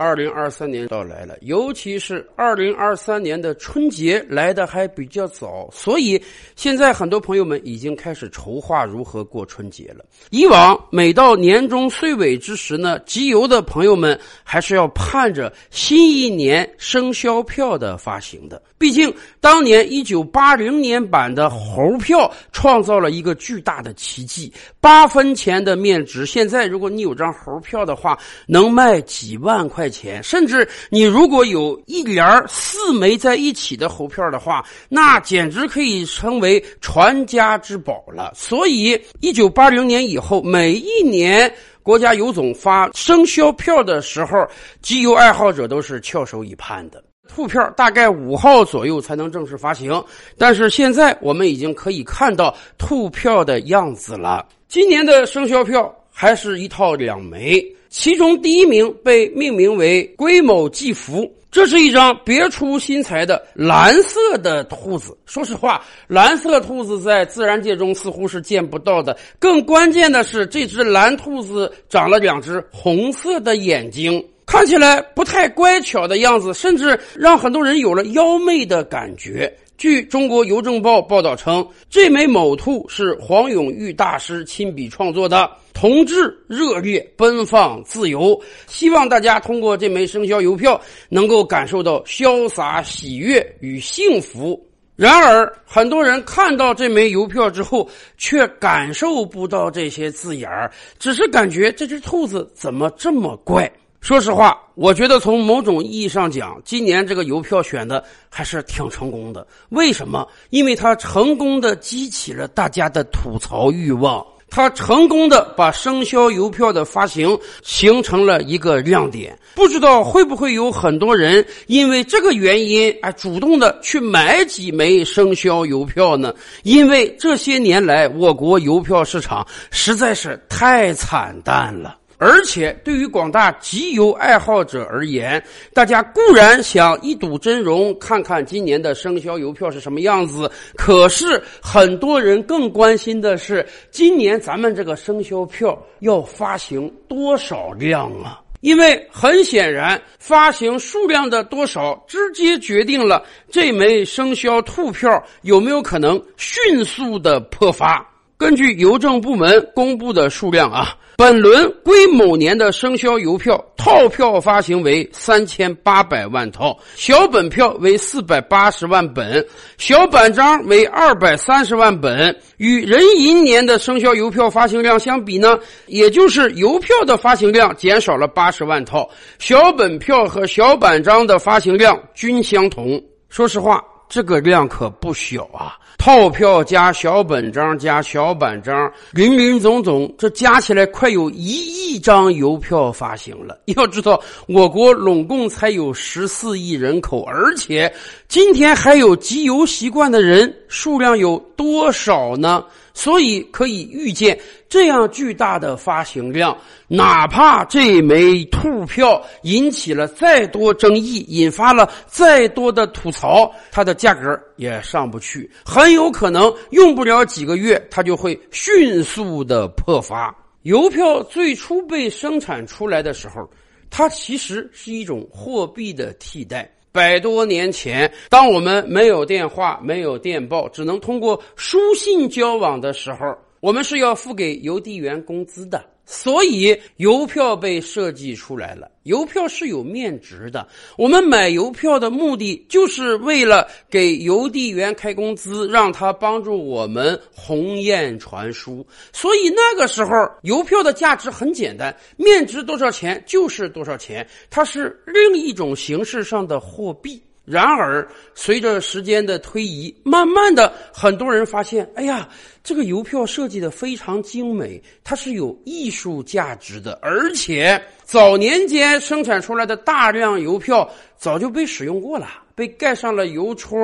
二零二三年到来了，尤其是二零二三年的春节来的还比较早，所以现在很多朋友们已经开始筹划如何过春节了。以往每到年终岁尾之时呢，集邮的朋友们还是要盼着新一年生肖票的发行的。毕竟当年一九八零年版的猴票创造了一个巨大的奇迹，八分钱的面值，现在如果你有张猴票的话，能卖几万块。钱，甚至你如果有一连四枚在一起的猴票的话，那简直可以称为传家之宝了。所以，一九八零年以后，每一年国家邮总发生肖票的时候，集邮爱好者都是翘首以盼的。兔票大概五号左右才能正式发行，但是现在我们已经可以看到兔票的样子了。今年的生肖票还是一套两枚。其中第一名被命名为“龟某祭福”，这是一张别出心裁的蓝色的兔子。说实话，蓝色兔子在自然界中似乎是见不到的。更关键的是，这只蓝兔子长了两只红色的眼睛，看起来不太乖巧的样子，甚至让很多人有了妖媚的感觉。据中国邮政报报道称，这枚卯兔是黄永玉大师亲笔创作的。同志热烈奔放自由，希望大家通过这枚生肖邮票能够感受到潇洒喜悦与幸福。然而，很多人看到这枚邮票之后，却感受不到这些字眼儿，只是感觉这只兔子怎么这么怪。说实话，我觉得从某种意义上讲，今年这个邮票选的还是挺成功的。为什么？因为它成功的激起了大家的吐槽欲望。它成功的把生肖邮票的发行形成了一个亮点，不知道会不会有很多人因为这个原因哎主动的去买几枚生肖邮票呢？因为这些年来我国邮票市场实在是太惨淡了。而且，对于广大集邮爱好者而言，大家固然想一睹真容，看看今年的生肖邮票是什么样子。可是，很多人更关心的是，今年咱们这个生肖票要发行多少量啊？因为很显然，发行数量的多少，直接决定了这枚生肖兔票有没有可能迅速的破发。根据邮政部门公布的数量啊。本轮癸卯年的生肖邮票套票发行为三千八百万套，小本票为四百八十万本，小板章为二百三十万本。与壬寅年的生肖邮票发行量相比呢，也就是邮票的发行量减少了八十万套，小本票和小板章的发行量均相同。说实话。这个量可不小啊！套票加小本章加小板章，林林总总，这加起来快有一亿张邮票发行了。要知道，我国拢共才有十四亿人口，而且今天还有集邮习惯的人数量有多少呢？所以可以预见，这样巨大的发行量，哪怕这枚兔票引起了再多争议，引发了再多的吐槽，它的价格也上不去，很有可能用不了几个月，它就会迅速的破发。邮票最初被生产出来的时候，它其实是一种货币的替代。百多年前，当我们没有电话、没有电报，只能通过书信交往的时候，我们是要付给邮递员工资的。所以邮票被设计出来了。邮票是有面值的。我们买邮票的目的就是为了给邮递员开工资，让他帮助我们鸿雁传书。所以那个时候，邮票的价值很简单，面值多少钱就是多少钱，它是另一种形式上的货币。然而，随着时间的推移，慢慢的，很多人发现，哎呀，这个邮票设计的非常精美，它是有艺术价值的。而且，早年间生产出来的大量邮票早就被使用过了，被盖上了邮戳，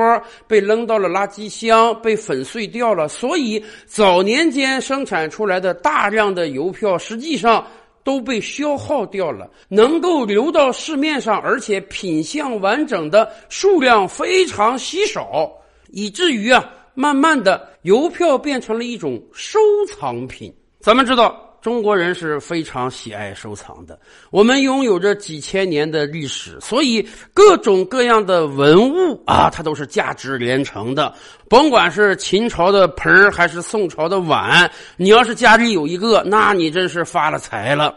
被扔到了垃圾箱，被粉碎掉了。所以，早年间生产出来的大量的邮票，实际上。都被消耗掉了，能够流到市面上，而且品相完整的数量非常稀少，以至于啊，慢慢的邮票变成了一种收藏品。咱们知道。中国人是非常喜爱收藏的。我们拥有着几千年的历史，所以各种各样的文物啊，它都是价值连城的。甭管是秦朝的盆儿还是宋朝的碗，你要是家里有一个，那你真是发了财了。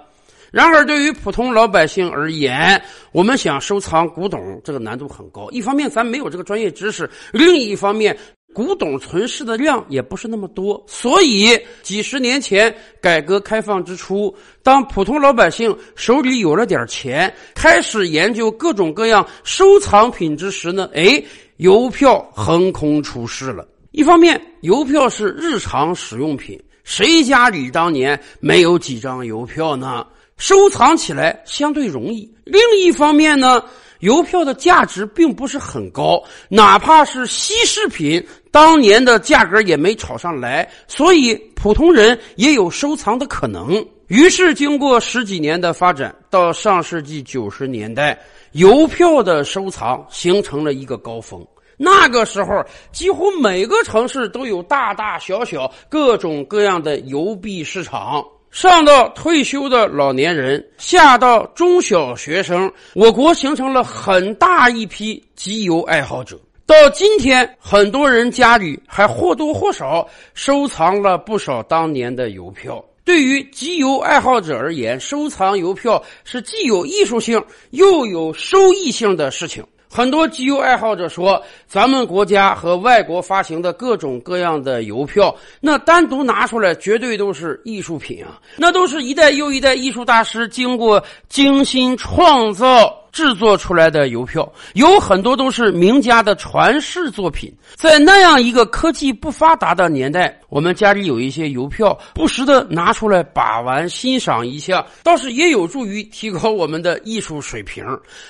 然而，对于普通老百姓而言，我们想收藏古董，这个难度很高。一方面，咱没有这个专业知识；另一方面，古董存世的量也不是那么多。所以，几十年前改革开放之初，当普通老百姓手里有了点钱，开始研究各种各样收藏品之时呢，哎，邮票横空出世了。一方面，邮票是日常使用品，谁家里当年没有几张邮票呢？收藏起来相对容易。另一方面呢，邮票的价值并不是很高，哪怕是稀世品，当年的价格也没炒上来，所以普通人也有收藏的可能。于是，经过十几年的发展，到上世纪九十年代，邮票的收藏形成了一个高峰。那个时候，几乎每个城市都有大大小小、各种各样的邮币市场。上到退休的老年人，下到中小学生，我国形成了很大一批集邮爱好者。到今天，很多人家里还或多或少收藏了不少当年的邮票。对于集邮爱好者而言，收藏邮票是既有艺术性又有收益性的事情。很多集邮爱好者说，咱们国家和外国发行的各种各样的邮票，那单独拿出来绝对都是艺术品啊！那都是一代又一代艺术大师经过精心创造。制作出来的邮票有很多都是名家的传世作品，在那样一个科技不发达的年代，我们家里有一些邮票，不时的拿出来把玩欣赏一下，倒是也有助于提高我们的艺术水平。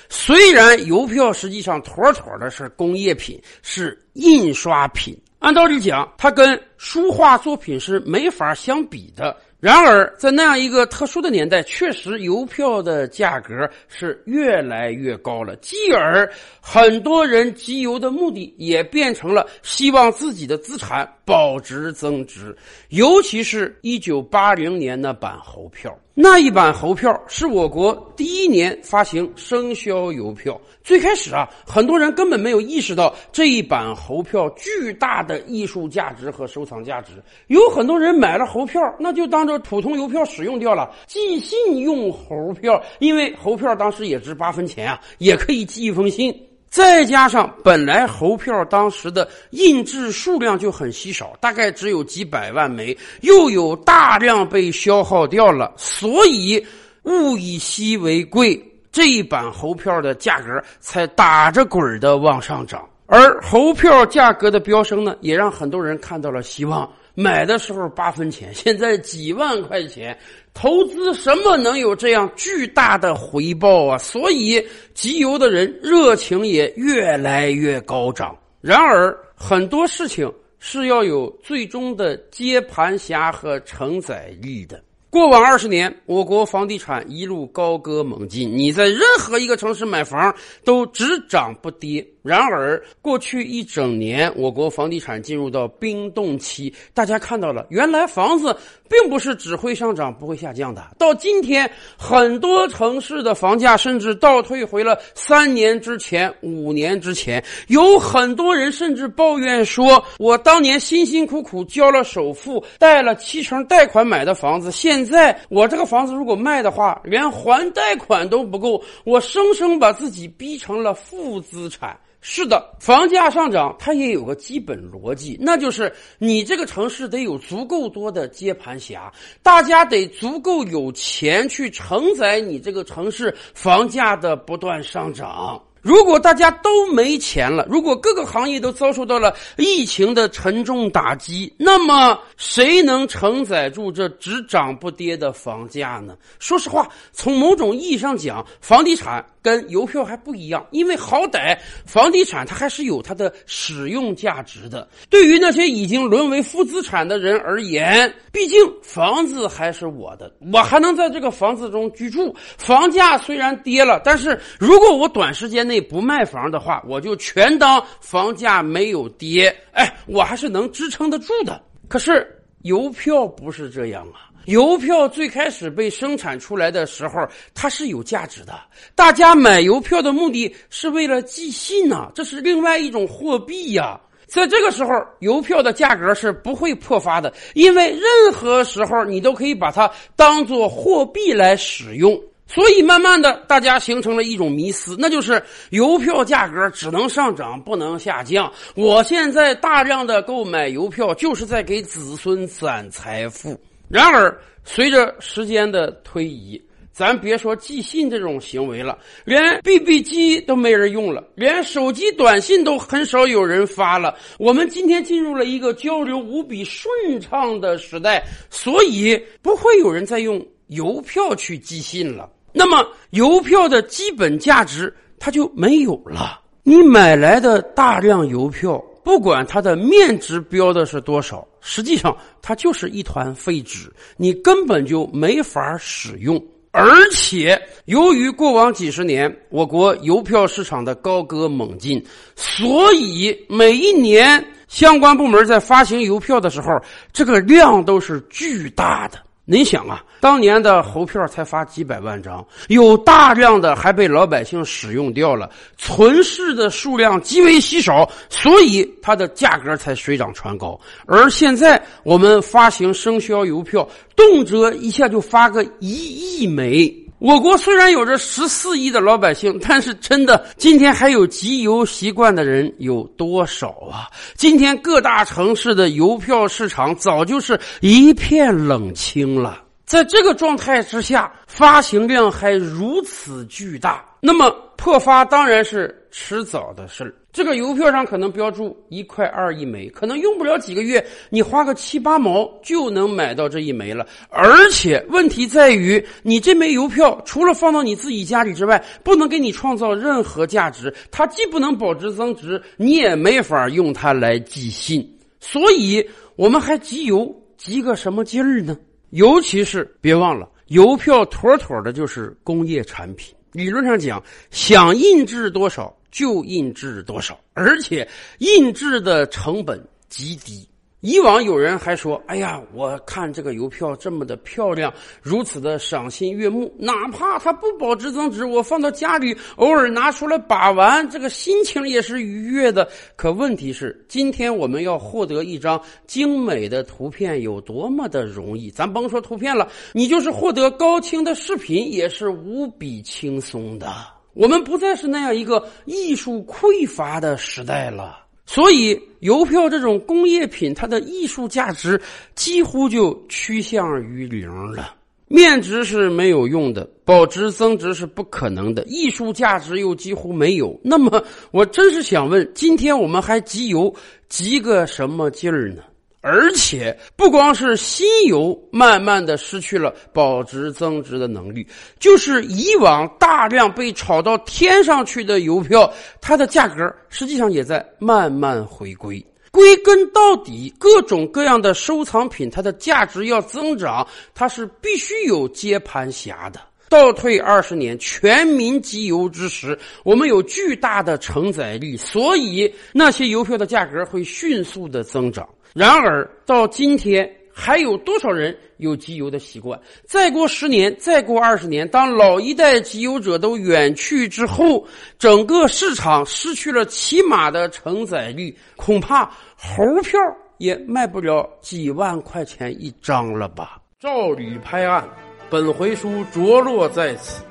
虽然邮票实际上妥妥的是工业品，是印刷品，按道理讲，它跟书画作品是没法相比的。然而，在那样一个特殊的年代，确实邮票的价格是越来越高了。继而，很多人集邮的目的也变成了希望自己的资产保值增值。尤其是一九八零年的版猴票，那一版猴票是我国第一年发行生肖邮票。最开始啊，很多人根本没有意识到这一版猴票巨大的艺术价值和收藏价值。有很多人买了猴票，那就当做。普通邮票使用掉了，寄信用猴票，因为猴票当时也值八分钱啊，也可以寄一封信。再加上本来猴票当时的印制数量就很稀少，大概只有几百万枚，又有大量被消耗掉了，所以物以稀为贵，这一版猴票的价格才打着滚的往上涨。而猴票价格的飙升呢，也让很多人看到了希望。买的时候八分钱，现在几万块钱，投资什么能有这样巨大的回报啊？所以集邮的人热情也越来越高涨。然而，很多事情是要有最终的接盘侠和承载力的。过往二十年，我国房地产一路高歌猛进，你在任何一个城市买房都只涨不跌。然而，过去一整年，我国房地产进入到冰冻期。大家看到了，原来房子并不是只会上涨不会下降的。到今天，很多城市的房价甚至倒退回了三年之前、五年之前。有很多人甚至抱怨说：“我当年辛辛苦苦交了首付，贷了七成贷款买的房子，现在我这个房子如果卖的话，连还贷款都不够，我生生把自己逼成了负资产。”是的，房价上涨它也有个基本逻辑，那就是你这个城市得有足够多的接盘侠，大家得足够有钱去承载你这个城市房价的不断上涨。如果大家都没钱了，如果各个行业都遭受到了疫情的沉重打击，那么谁能承载住这只涨不跌的房价呢？说实话，从某种意义上讲，房地产。跟邮票还不一样，因为好歹房地产它还是有它的使用价值的。对于那些已经沦为负资产的人而言，毕竟房子还是我的，我还能在这个房子中居住。房价虽然跌了，但是如果我短时间内不卖房的话，我就全当房价没有跌。哎，我还是能支撑得住的。可是邮票不是这样啊。邮票最开始被生产出来的时候，它是有价值的。大家买邮票的目的是为了寄信呐，这是另外一种货币呀。在这个时候，邮票的价格是不会破发的，因为任何时候你都可以把它当做货币来使用。所以，慢慢的，大家形成了一种迷思，那就是邮票价格只能上涨，不能下降。我现在大量的购买邮票，就是在给子孙攒财富。然而，随着时间的推移，咱别说寄信这种行为了，连 BB 机都没人用了，连手机短信都很少有人发了。我们今天进入了一个交流无比顺畅的时代，所以不会有人再用邮票去寄信了。那么，邮票的基本价值它就没有了。你买来的大量邮票，不管它的面值标的是多少，实际上它就是一团废纸，你根本就没法使用。而且，由于过往几十年我国邮票市场的高歌猛进，所以每一年相关部门在发行邮票的时候，这个量都是巨大的。您想啊，当年的猴票才发几百万张，有大量的还被老百姓使用掉了，存世的数量极为稀少，所以它的价格才水涨船高。而现在我们发行生肖邮票，动辄一下就发个一亿枚。我国虽然有着十四亿的老百姓，但是真的，今天还有集邮习惯的人有多少啊？今天各大城市的邮票市场早就是一片冷清了。在这个状态之下，发行量还如此巨大，那么破发当然是迟早的事儿。这个邮票上可能标注一块二一枚，可能用不了几个月，你花个七八毛就能买到这一枚了。而且问题在于，你这枚邮票除了放到你自己家里之外，不能给你创造任何价值，它既不能保值增值，你也没法用它来寄信。所以，我们还集邮集个什么劲儿呢？尤其是别忘了，邮票妥妥的就是工业产品。理论上讲，想印制多少。就印制多少，而且印制的成本极低。以往有人还说：“哎呀，我看这个邮票这么的漂亮，如此的赏心悦目，哪怕它不保值增值，我放到家里偶尔拿出来把玩，这个心情也是愉悦的。”可问题是，今天我们要获得一张精美的图片有多么的容易？咱甭说图片了，你就是获得高清的视频也是无比轻松的。我们不再是那样一个艺术匮乏的时代了，所以邮票这种工业品，它的艺术价值几乎就趋向于零了。面值是没有用的，保值增值是不可能的，艺术价值又几乎没有。那么，我真是想问：今天我们还集邮，集个什么劲儿呢？而且不光是新油慢慢的失去了保值增值的能力，就是以往大量被炒到天上去的邮票，它的价格实际上也在慢慢回归。归根到底，各种各样的收藏品，它的价值要增长，它是必须有接盘侠的。倒退二十年，全民集邮之时，我们有巨大的承载力，所以那些邮票的价格会迅速的增长。然而到今天，还有多少人有集邮的习惯？再过十年，再过二十年，当老一代集邮者都远去之后，整个市场失去了起码的承载力，恐怕猴票也卖不了几万块钱一张了吧？赵吕拍案，本回书着落在此。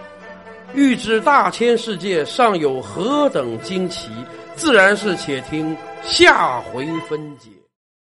欲知大千世界尚有何等惊奇，自然是且听下回分解。